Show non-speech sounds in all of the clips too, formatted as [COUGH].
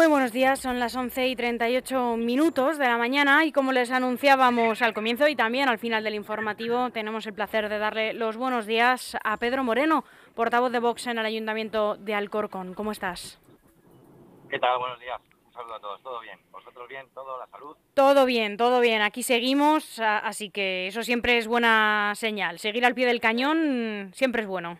Muy buenos días, son las 11 y 38 minutos de la mañana y como les anunciábamos al comienzo y también al final del informativo, tenemos el placer de darle los buenos días a Pedro Moreno, portavoz de Vox en el Ayuntamiento de Alcorcón. ¿Cómo estás? ¿Qué tal? Buenos días. Un saludo a todos. ¿Todo bien? ¿Vosotros bien? ¿Todo? ¿La salud? Todo bien, todo bien. Aquí seguimos, así que eso siempre es buena señal. Seguir al pie del cañón siempre es bueno.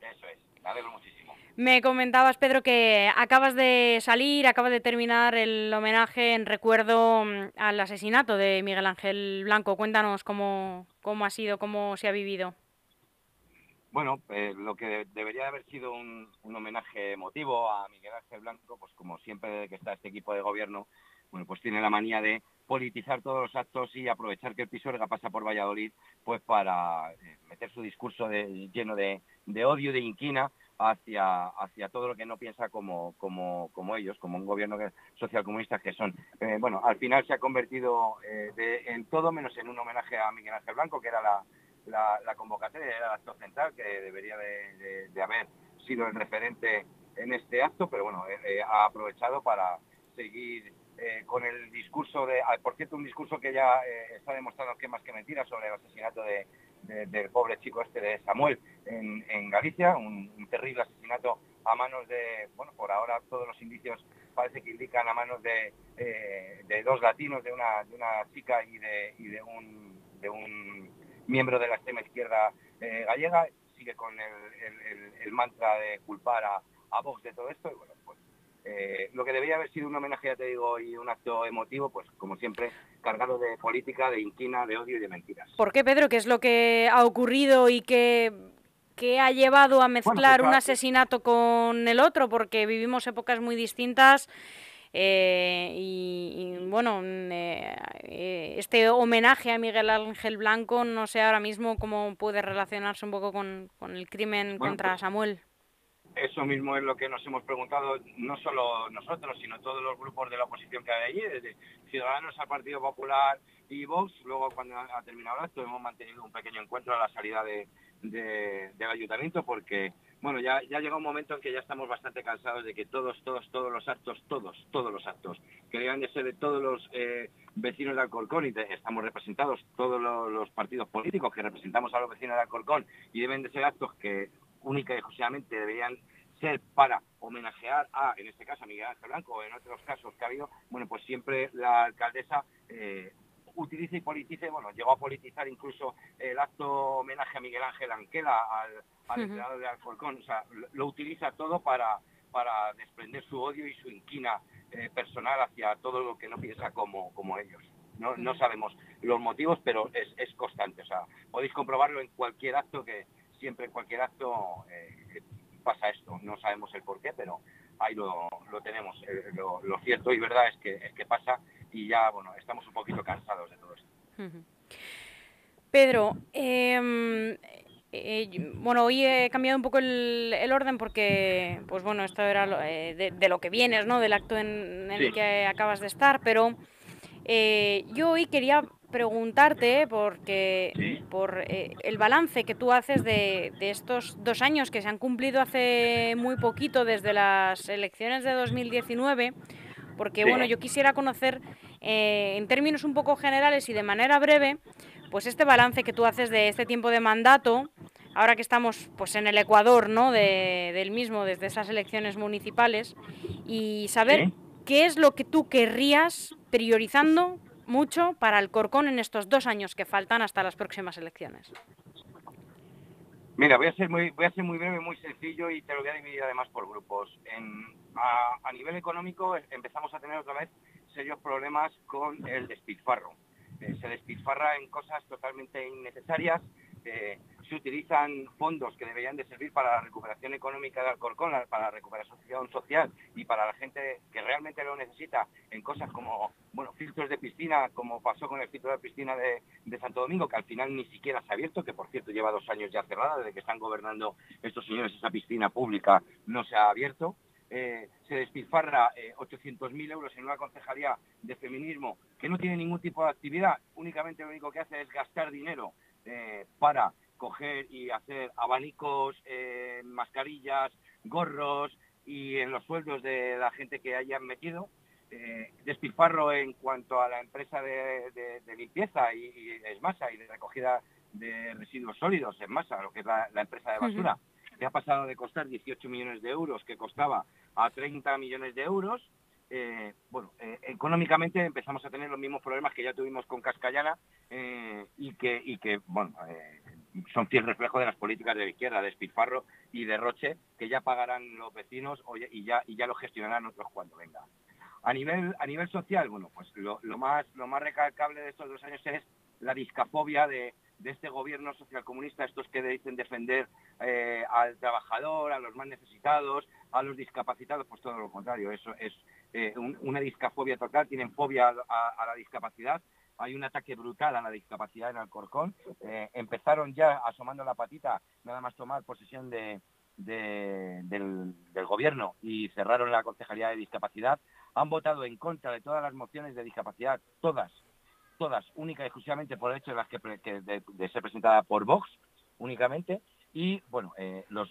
Eso es. Me alegro muchísimo. Me comentabas, Pedro, que acabas de salir, acabas de terminar el homenaje en recuerdo mm, al asesinato de Miguel Ángel Blanco. Cuéntanos cómo, cómo ha sido, cómo se ha vivido. Bueno, eh, lo que debería haber sido un, homenaje emotivo a Miguel Ángel Blanco, pues como siempre que está este equipo de gobierno, bueno, pues tiene la manía de politizar todos los actos y aprovechar que el Pisuerga pasa por Valladolid, pues para eh, meter su discurso lleno de, de odio, de inquina, hacia, hacia todo lo que no piensa como, como, como ellos, como un gobierno socialcomunista que son. Eh, bueno, al final se ha convertido eh, en todo menos en un homenaje a Miguel Ángel Blanco, que era la, la, convocatoria, era el acto central, que debería de, haber sido el referente en este acto, pero bueno, eh, ha aprovechado para seguir con el discurso de, ah, por cierto, un discurso que ya está demostrando que más que mentira sobre el asesinato de, del pobre chico este de Samuel en, Galicia, un, terrible asesinato a manos de, bueno, por ahora todos los indicios parece que indican a manos de, eh, de dos latinos, de una, de una chica y de, y de, un, de un miembro de la extrema izquierda eh, gallega, sigue con el, el, mantra de culpar a, a Vox de todo esto y bueno, pues eh, lo que debía haber sido un homenaje, ya te digo, y un acto emotivo, pues como siempre, cargado de política, de inquina, de odio y de mentiras. ¿Por qué, Pedro? ¿Qué es lo que ha ocurrido y qué, ha llevado a mezclar pues un asesinato con el otro? Porque vivimos épocas muy distintas. Eh, y, bueno, eh, este homenaje a Miguel Ángel Blanco, no sé ahora mismo cómo puede relacionarse un poco con, el crimen contra pues Samuel. Eso mismo es lo que nos hemos preguntado no solo nosotros, sino todos los grupos de la oposición que hay allí, desde Ciudadanos al Partido Popular y Vox. Luego, cuando ha terminado el acto, hemos mantenido un pequeño encuentro a la salida de, del ayuntamiento porque, bueno, ya, ya llega un momento en que ya estamos bastante cansados de que todos, todos, todos los actos, todos, todos los actos, que deben de ser de todos los eh, vecinos de Alcorcón y estamos representados todos los partidos políticos que representamos a los vecinos de Alcorcón y deben de ser actos que única y exclusivamente deberían ser para homenajear a, en este caso, a Miguel Ángel Blanco, o en otros casos que ha habido, bueno, pues siempre la alcaldesa eh, utiliza y politice, bueno, llegó a politizar incluso el acto homenaje a Miguel Ángel Anquela, al, al de Alcorcón, o sea, lo, utiliza todo para, para desprender su odio y su inquina eh, personal hacia todo lo que no piensa como, como ellos. No, no sabemos los motivos, pero es, es constante, o sea, podéis comprobarlo en cualquier acto que, siempre en cualquier acto eh, pasa esto. No sabemos el por qué, pero ahí lo, tenemos. Eh, lo, cierto y verdad es que, es que pasa y ya, bueno, estamos un poquito cansados de todo esto. Pedro, em, eh, bueno, hoy he cambiado un poco el, orden porque, pues bueno, esto era de, lo que vienes, ¿no? Del acto en, el que acabas de estar, pero yo hoy quería preguntarte porque por eh, el balance que tú haces de, estos dos años que se han cumplido hace muy poquito desde las elecciones de 2019 porque bueno yo quisiera conocer eh, en términos un poco generales y de manera breve pues este balance que tú haces de este tiempo de mandato ahora que estamos pues en el Ecuador no del mismo desde esas elecciones municipales y saber qué es lo que tú querrías priorizando mucho para el Corcón en estos dos años que faltan hasta las próximas elecciones? Mira, voy a ser muy, voy a ser muy breve, muy sencillo y te lo voy a dividir además por grupos. a, nivel económico empezamos a tener otra vez serios problemas con el despilfarro. Eh, se despilfarra en cosas totalmente innecesarias. Eh, se utilizan fondos que deberían de servir para la recuperación económica de Alcorcón, para la recuperación social y para la gente que realmente lo necesita en cosas como bueno filtros de piscina, como pasó con el filtro de piscina de, Santo Domingo, que al final ni siquiera se ha abierto, que por cierto lleva dos años ya cerrada, desde que están gobernando estos señores esa piscina pública no se ha abierto. Eh, se despilfarra 800.000 eh, euros en una concejalía de feminismo que no tiene ningún tipo de actividad, únicamente lo único que hace es gastar dinero eh, para coger y hacer abanicos, eh, mascarillas, gorros, y en los sueldos de la gente que hayan metido. Eh, despilfarro en cuanto a la empresa de, limpieza y, y, Esmasa y de recogida de residuos sólidos en masa, lo que es la, empresa de basura, que ha pasado de costar 18 millones de euros, que costaba a 30 millones de euros. Eh, bueno, eh, económicamente empezamos a tener los mismos problemas que ya tuvimos con Cascallana y que, y que bueno, son fiel reflejo de las políticas de la izquierda, de despilfarro y derroche, que ya pagarán los vecinos y ya, y ya lo gestionarán otros cuando venga. A nivel, a nivel social, bueno, pues lo, más, lo más recalcable de estos dos años es la discafobia de, este gobierno socialcomunista, estos que dicen defender eh, al trabajador, a los más necesitados, a los discapacitados, pues todo lo contrario, eso es eh, una discafobia total, tienen fobia a, la discapacidad, hay un ataque brutal a la discapacidad en Alcorcón, eh, empezaron ya asomando la patita, nada más tomar posesión de, del, gobierno y cerraron la Concejalía de Discapacidad, han votado en contra de todas las mociones de discapacidad, todas, todas, única y exclusivamente por el hecho de las que, de, ser presentada por Vox, únicamente, y bueno, eh, los,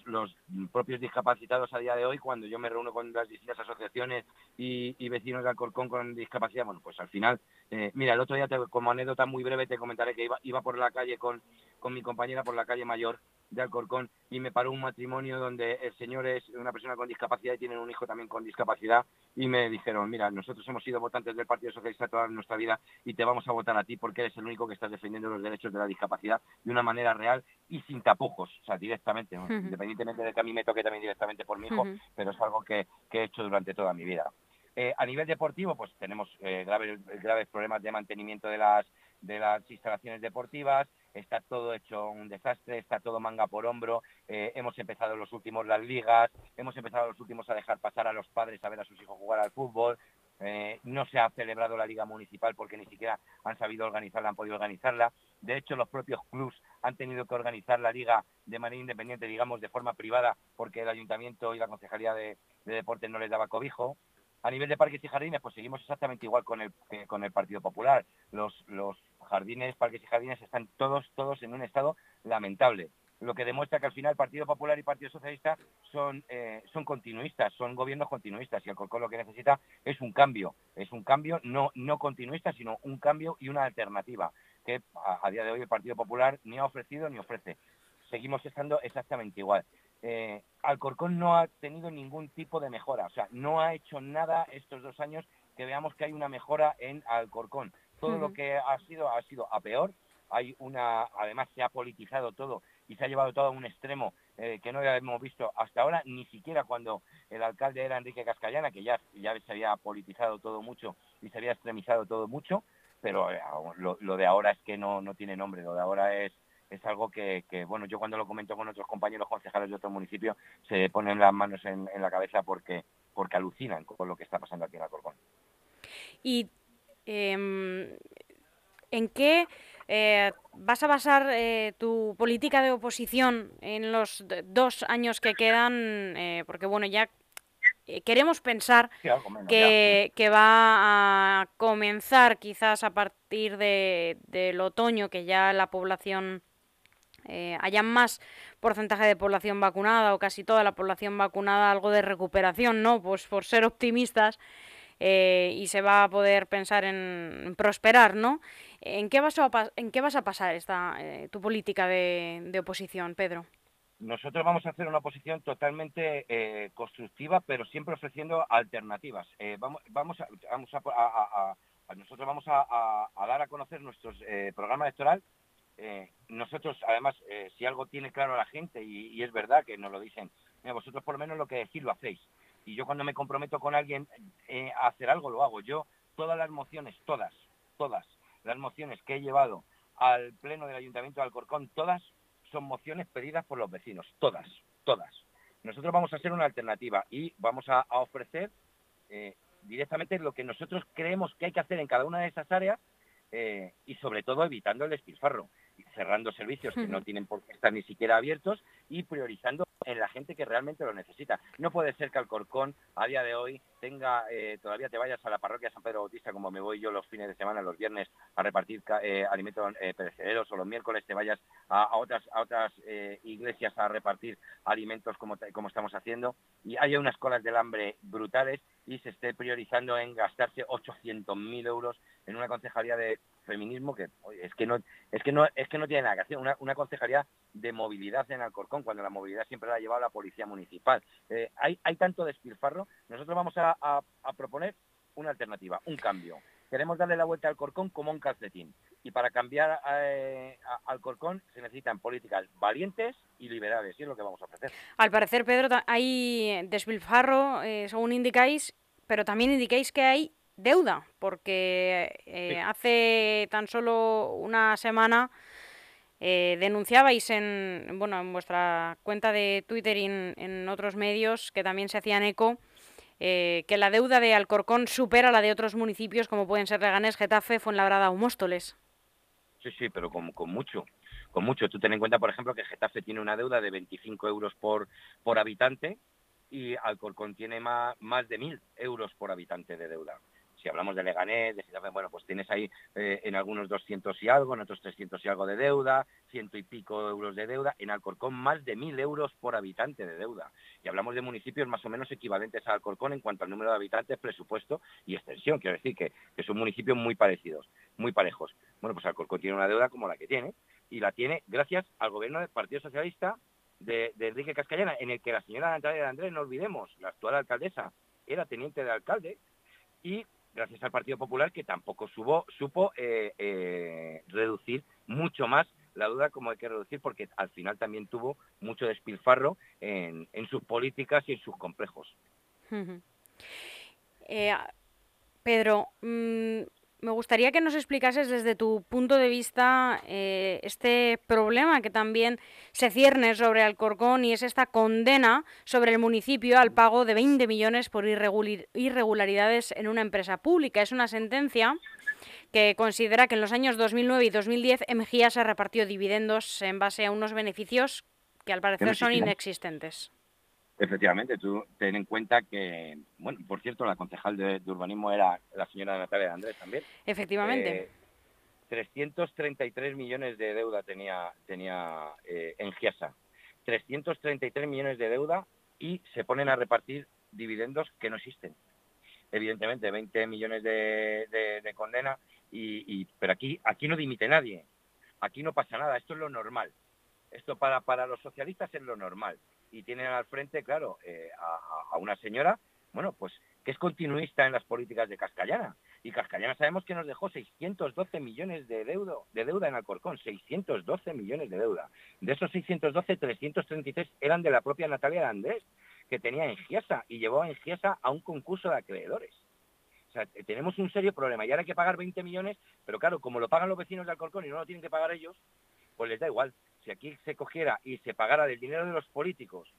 propios discapacitados a día de hoy, cuando yo me reúno con las distintas asociaciones y, vecinos de Alcorcón con discapacidad, bueno, pues al final, eh, mira, el otro día como anécdota muy breve te comentaré que iba, iba por la calle con, con mi compañera por la calle mayor de Alcorcón y me paró un matrimonio donde el señor es una persona con discapacidad y tienen un hijo también con discapacidad y me dijeron, mira, nosotros hemos sido votantes del Partido Socialista toda nuestra vida y te vamos a votar a ti porque eres el único que estás defendiendo los derechos de la discapacidad de una manera real y sin tapujos, o sea, directamente, independientemente de que a mí me toque también directamente por mi hijo, pero es algo que, he hecho durante toda mi vida. Eh, a nivel deportivo, pues tenemos eh, graves, graves problemas de mantenimiento de las, de las instalaciones deportivas, está todo hecho un desastre, está todo manga por hombro, eh, hemos empezado los últimos las ligas, hemos empezado los últimos a dejar pasar a los padres a ver a sus hijos jugar al fútbol, no se ha celebrado la liga municipal porque ni siquiera han sabido organizarla, han podido organizarla. De hecho, los propios clubs han tenido que organizar la liga de manera independiente, digamos, de forma privada, porque el ayuntamiento y la concejalía de deportes no les daba cobijo. A nivel de parques y jardines, pues seguimos exactamente igual con el, con el Partido Popular. Los, los jardines, parques y jardines están todos, todos en un estado lamentable. Lo que demuestra que al final Partido Popular y Partido Socialista son, eh, son continuistas, son gobiernos continuistas y el Corcón lo que necesita es un cambio, es un cambio no, no continuista, sino un cambio y una alternativa que a, día de hoy el Partido Popular ni ha ofrecido ni ofrece. Seguimos estando exactamente igual eh, Alcorcón no ha tenido ningún tipo de mejora, o sea, no ha hecho nada estos dos años que veamos que hay una mejora en Alcorcón. Todo lo que ha sido ha sido a peor. Hay una, además se ha politizado todo y se ha llevado todo a un extremo eh, que no hemos visto hasta ahora, ni siquiera cuando el alcalde era Enrique Cascallana, que ya, ya se había politizado todo mucho y se había extremizado todo mucho, pero eh, lo, lo, de ahora es que no, no tiene nombre, lo de ahora es es algo que, bueno, yo cuando lo comento con otros compañeros concejales de otro municipio se ponen las manos en, la cabeza porque, porque alucinan con lo que está pasando aquí en Alcorcón. ¿Y em, en qué eh, vas a basar eh, tu política de oposición en los dos años que quedan? Eh, porque, bueno, ya queremos pensar que, que, va a comenzar quizás a partir de, del otoño, que ya la población eh, haya más porcentaje de población vacunada o casi toda la población vacunada, algo de recuperación, ¿no? Pues por ser optimistas eh, y se va a poder pensar en, prosperar, ¿no? ¿En qué vas a, en qué vas a pasar esta, eh, tu política de, oposición, Pedro? Nosotros vamos a hacer una oposición totalmente constructiva, pero siempre ofreciendo alternativas. vamos, vamos, a, vamos a, nosotros vamos a, dar a conocer nuestro programa electoral eh, nosotros, además, eh, si algo tiene claro la gente, y, es verdad que nos lo dicen, vosotros por lo menos lo que decís lo hacéis. Y yo cuando me comprometo con alguien eh, a hacer algo, lo hago. Yo, todas las mociones, todas, todas las mociones que he llevado al Pleno del Ayuntamiento de Alcorcón, todas son mociones pedidas por los vecinos, todas, todas. Nosotros vamos a hacer una alternativa y vamos a, a ofrecer directamente lo que nosotros creemos que hay que hacer en cada una de esas áreas y sobre todo evitando el despilfarro cerrando servicios que no tienen por qué estar ni siquiera abiertos y priorizando en la gente que realmente lo necesita. No puede ser que Alcorcón a día de hoy tenga eh, todavía te vayas a la parroquia San Pedro Bautista, como me voy yo los fines de semana, los viernes, a repartir eh, alimentos eh, perecederos, o los miércoles te vayas a, otras, a otras iglesias a repartir alimentos como, como estamos haciendo, y haya unas colas del hambre brutales y se esté priorizando en gastarse 800.000 euros en una concejalía de feminismo que es que no es que no es que no tiene nada que hacer. Una, una concejalía de movilidad en Alcorcón cuando la movilidad siempre la ha llevado la policía municipal. Hay hay tanto despilfarro nosotros vamos a, a, proponer una alternativa un cambio. Queremos darle la vuelta al Corcón como un calcetín. Y para cambiar eh, al Corcón se necesitan políticas valientes y liberales y es lo que vamos a ofrecer. Al parecer Pedro hay despilfarro eh, según indicáis pero también indicáis que hay deuda, porque eh, hace tan solo una semana eh, denunciabais en, bueno, en vuestra cuenta de Twitter y en, otros medios que también se hacían eco eh, que la deuda de Alcorcón supera la de otros municipios como pueden ser Leganés, Getafe, Fuenlabrada o Móstoles. Sí, sí, pero con, con mucho con mucho. Tú ten en cuenta, por ejemplo, que Getafe tiene una deuda de 25 euros por, por habitante y Alcorcón tiene más, más de 1.000 euros por habitante de deuda si hablamos de Leganés, de bueno, pues tienes ahí eh, en algunos 200 y algo, en otros 300 y algo de deuda, ciento y pico euros de deuda, en Alcorcón más de mil euros por habitante de deuda. Y hablamos de municipios más o menos equivalentes a Alcorcón en cuanto al número de habitantes, presupuesto y extensión. Quiero decir que, son municipios muy parecidos, muy parejos. Bueno, pues Alcorcón tiene una deuda como la que tiene y la tiene gracias al gobierno del Partido Socialista de, Enrique Cascallana, en el que la señora Natalia de Andrés, no olvidemos, la actual alcaldesa, era teniente de alcalde y gracias al Partido Popular, que tampoco supo eh, eh, reducir mucho más la duda como hay que reducir, porque al final también tuvo mucho despilfarro en, sus políticas y en sus complejos. Eh, Pedro, mm, me gustaría que nos explicases desde tu punto de vista eh, este problema que también se cierne sobre Alcorcón y es esta condena sobre el municipio al pago de 20 millones por irregularidades en una empresa pública. Es una sentencia que considera que en los años 2009 y 2010 MGIA se repartió dividendos en base a unos beneficios que al parecer son inexistentes. Efectivamente, tú ten en cuenta que, bueno, por cierto, la concejal de, urbanismo era la señora Natalia de Andrés también. Efectivamente. 333 eh, millones de deuda tenía, tenía eh, en Giasa. 333 millones de deuda y se ponen a repartir dividendos que no existen. Evidentemente, 20 millones de, condena, y, pero aquí, aquí no dimite nadie. Aquí no pasa nada. Esto es lo normal. Esto para, para los socialistas es lo normal y tienen al frente, claro, eh, a, una señora, bueno, pues que es continuista en las políticas de Cascallana. Y Cascallana sabemos que nos dejó 612 millones de deuda, de deuda en Alcorcón, 612 millones de deuda. De esos 612, 333 eran de la propia Natalia Andrés, que tenía en Giesa y llevó en Giesa a un concurso de acreedores. O sea, tenemos un serio problema. Y ahora hay que pagar 20 millones, pero claro, como lo pagan los vecinos de Alcorcón y no lo tienen que pagar ellos, pues les da igual si aquí se cogiera y se pagara del dinero de los políticos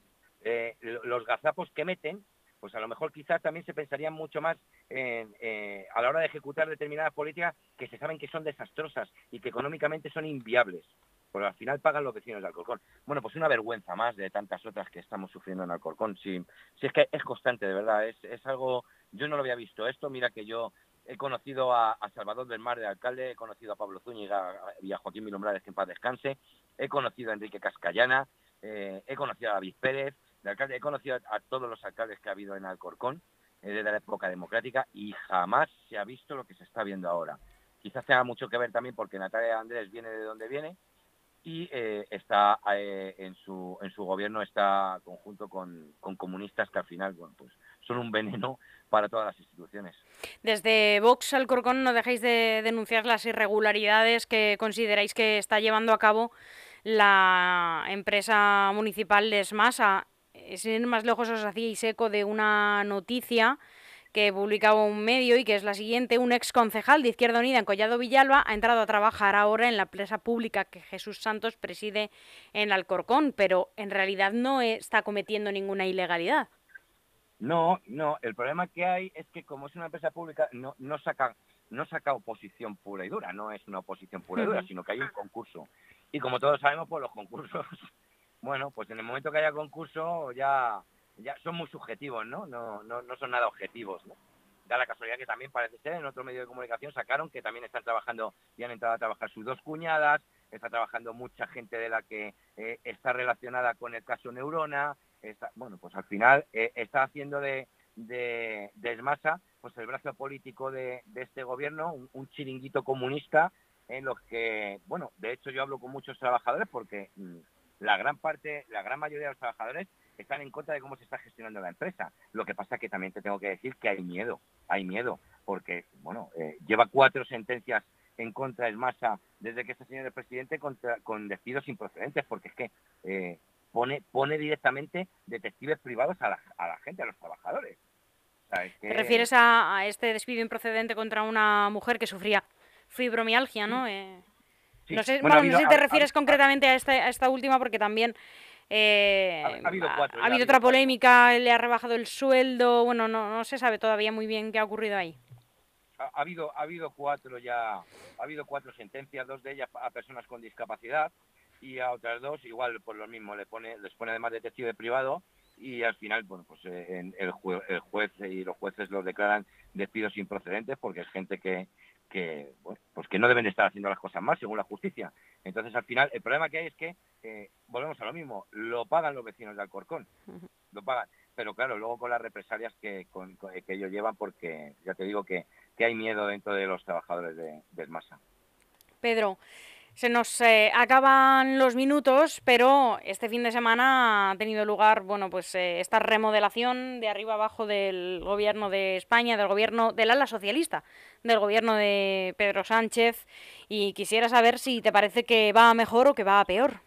eh, los gazapos que meten, pues a lo mejor quizás también se pensaría mucho más eh, a la hora de ejecutar determinadas políticas que se saben que son desastrosas y que económicamente son inviables. Porque al final pagan los vecinos de Alcorcón. Bueno, pues una vergüenza más de tantas otras que estamos sufriendo en Alcorcón. Si, si es que es constante, de verdad. Es, es algo, yo no lo había visto esto. Mira que yo he conocido a, Salvador del Mar de alcalde, he conocido a Pablo Zúñiga y a Joaquín Milombrades, que en paz descanse, he conocido a Enrique Cascallana, eh, he conocido a David Pérez, de alcalde, he conocido a, todos los alcaldes que ha habido en Alcorcón eh, desde la época democrática y jamás se ha visto lo que se está viendo ahora. Quizás tenga mucho que ver también porque Natalia Andrés viene de donde viene y eh, está en su en su gobierno está conjunto con, con comunistas que al final bueno pues son un veneno para todas las instituciones. Desde Vox Alcorcón no dejáis de denunciar las irregularidades que consideráis que está llevando a cabo la empresa municipal de Esmasa. Sin ir más lejos os hacíais eco de una noticia que publicaba un medio y que es la siguiente. Un ex concejal de Izquierda Unida en Collado Villalba ha entrado a trabajar ahora en la empresa pública que Jesús Santos preside en Alcorcón, pero en realidad no está cometiendo ninguna ilegalidad. No, no, el problema que hay es que como es una empresa pública no, no saca no saca oposición pura y dura, no es una oposición pura y dura, sino que hay un concurso. Y como todos sabemos, pues los concursos, [LAUGHS] bueno, pues en el momento que haya concurso ya ya son muy subjetivos, ¿no? No, no, no son nada objetivos, ¿no? Da la casualidad que también parece ser en otro medio de comunicación sacaron que también están trabajando y han entrado a trabajar sus dos cuñadas, está trabajando mucha gente de la que eh, está relacionada con el caso Neurona, bueno, pues al final eh, está haciendo de, de, de, Esmasa pues el brazo político de, de este gobierno, un, chiringuito comunista en los que, bueno, de hecho yo hablo con muchos trabajadores porque mmm, la gran parte, la gran mayoría de los trabajadores están en contra de cómo se está gestionando la empresa. Lo que pasa es que también te tengo que decir que hay miedo, hay miedo, porque, bueno, eh, lleva cuatro sentencias en contra de Masa desde que este señor es presidente contra, con despidos improcedentes, porque es que eh, pone, pone directamente detectives privados a la, a la gente, a los trabajadores. O sea, es que... ¿Te refieres a, a, este despido improcedente contra una mujer que sufría fibromialgia, no? Eh, sí. No sé, bueno, bueno, habido, no sé si te refieres ha, concretamente a, este, a esta última, porque también eh, ha, ha, habido, cuatro, ha, ha habido otra polémica, le ha rebajado el sueldo, bueno, no, no se sabe todavía muy bien qué ha ocurrido ahí. Ha, ha, habido, ha habido cuatro ya, ha habido cuatro sentencias, dos de ellas a personas con discapacidad y a otras dos igual por lo mismo, le pone, les pone además detective privado y al final, bueno, pues eh, en el, jue, el juez y los jueces los declaran despidos improcedentes porque es gente que, que bueno, pues que no deben de estar haciendo las cosas más según la justicia. Entonces, al final, el problema que hay es que eh, volvemos a lo mismo, lo pagan los vecinos de Alcorcón, lo pagan, pero claro, luego con las represalias que, con, con, que ellos llevan, porque ya te digo que, que hay miedo dentro de los trabajadores de, del MASA. Pedro, se nos eh, acaban los minutos, pero este fin de semana ha tenido lugar, bueno, pues eh, esta remodelación de arriba abajo del gobierno de España, del gobierno del ala socialista, del gobierno de Pedro Sánchez, y quisiera saber si te parece que va mejor o que va a peor.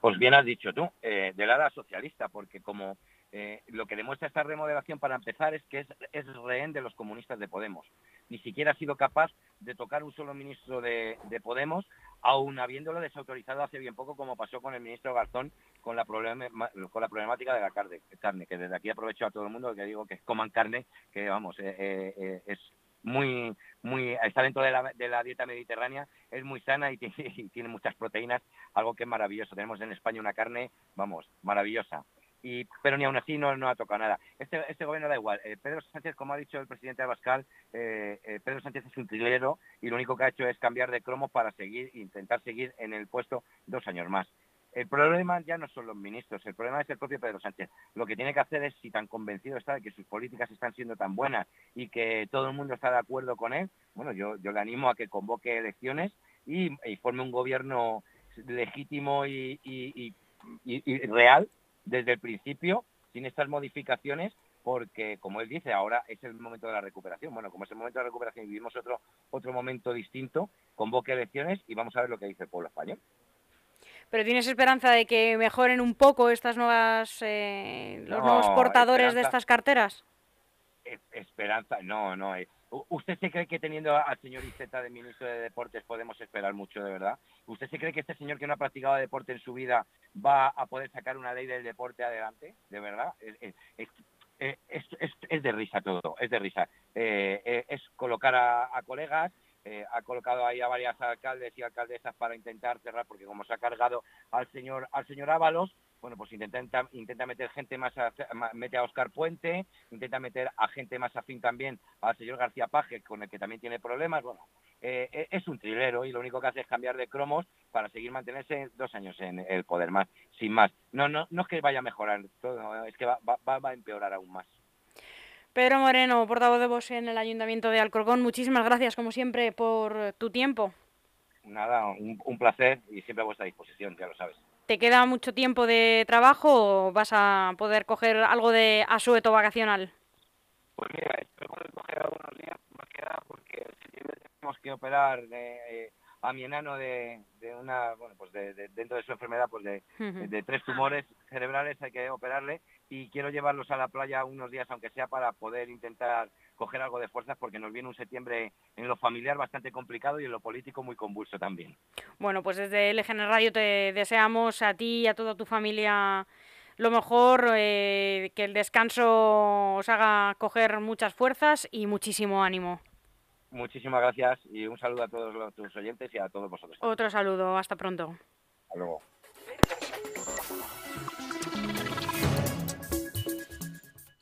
Pues bien has dicho tú, eh, del ala socialista, porque como eh, lo que demuestra esta remodelación para empezar es que es, es, rehén de los comunistas de Podemos. Ni siquiera ha sido capaz de tocar un solo ministro de, de, Podemos, aun habiéndolo desautorizado hace bien poco, como pasó con el ministro Garzón con la, con la problemática de la carne, que desde aquí aprovecho a todo el mundo que digo que coman carne, que vamos, eh, eh, eh es muy, muy, está dentro de la, de la dieta mediterránea, es muy sana y tiene muchas proteínas, algo que es maravilloso. Tenemos en España una carne, vamos, maravillosa y pero ni aún así no, no ha tocado nada. Este, este gobierno da igual. Eh, Pedro Sánchez, como ha dicho el presidente Abascal, eh, eh, Pedro Sánchez es un trilero y lo único que ha hecho es cambiar de cromo para seguir, intentar seguir en el puesto dos años más. El problema ya no son los ministros, el problema es el propio Pedro Sánchez. Lo que tiene que hacer es, si tan convencido está de que sus políticas están siendo tan buenas y que todo el mundo está de acuerdo con él, bueno, yo, yo le animo a que convoque elecciones y, y forme un gobierno legítimo y, y, y real desde el principio, sin estas modificaciones, porque, como él dice, ahora es el momento de la recuperación. Bueno, como es el momento de la recuperación y vivimos otro, otro momento distinto, convoque elecciones y vamos a ver lo que dice el pueblo español. Pero tienes esperanza de que mejoren un poco estas nuevas eh, los no, nuevos portadores de estas carteras. Esperanza, no, no. Eh, ¿Usted se cree que teniendo al señor Iceta de ministro de Deportes podemos esperar mucho, de verdad? ¿Usted se cree que este señor que no ha practicado deporte en su vida va a poder sacar una ley del deporte adelante? ¿De verdad? Es, es de risa todo, es de risa. Eh, es colocar a, colegas, eh, ha colocado ahí a varias alcaldes y alcaldesas para intentar cerrar, porque como se ha cargado al señor, al señor Ábalos, bueno, pues intenta, intenta meter gente más, a, mete a Oscar Puente, intenta meter a gente más afín también al señor García Paje, con el que también tiene problemas, bueno, eh, es un trilero y lo único que hace es cambiar de cromos para seguir mantenerse dos años en el poder más, sin más. No, no, no es que vaya a mejorar todo, es que va, va, va a empeorar aún más. Pedro Moreno, portavoz de Vox en el Ayuntamiento de Alcorcón, muchísimas gracias, como siempre, por tu tiempo. Nada, un, un placer y siempre a vuestra disposición, ya lo sabes. ¿Te queda mucho tiempo de trabajo o vas a poder coger algo de asueto vacacional? Pues mira, espero poder coger algunos días más que nada porque tenemos que operar eh, a mi enano de, de una, bueno, pues de, de, dentro de su enfermedad, pues de, uh -huh. de, tres tumores cerebrales hay que operarle y quiero llevarlos a la playa unos días, aunque sea para poder intentar coger algo de fuerzas porque nos viene un septiembre en lo familiar bastante complicado y en lo político muy convulso también. Bueno, pues desde LGN Radio te deseamos a ti y a toda tu familia lo mejor, eh, que el descanso os haga coger muchas fuerzas y muchísimo ánimo. Muchísimas gracias y un saludo a todos los, tus oyentes y a todos vosotros. Otro saludo, hasta pronto. Hasta luego.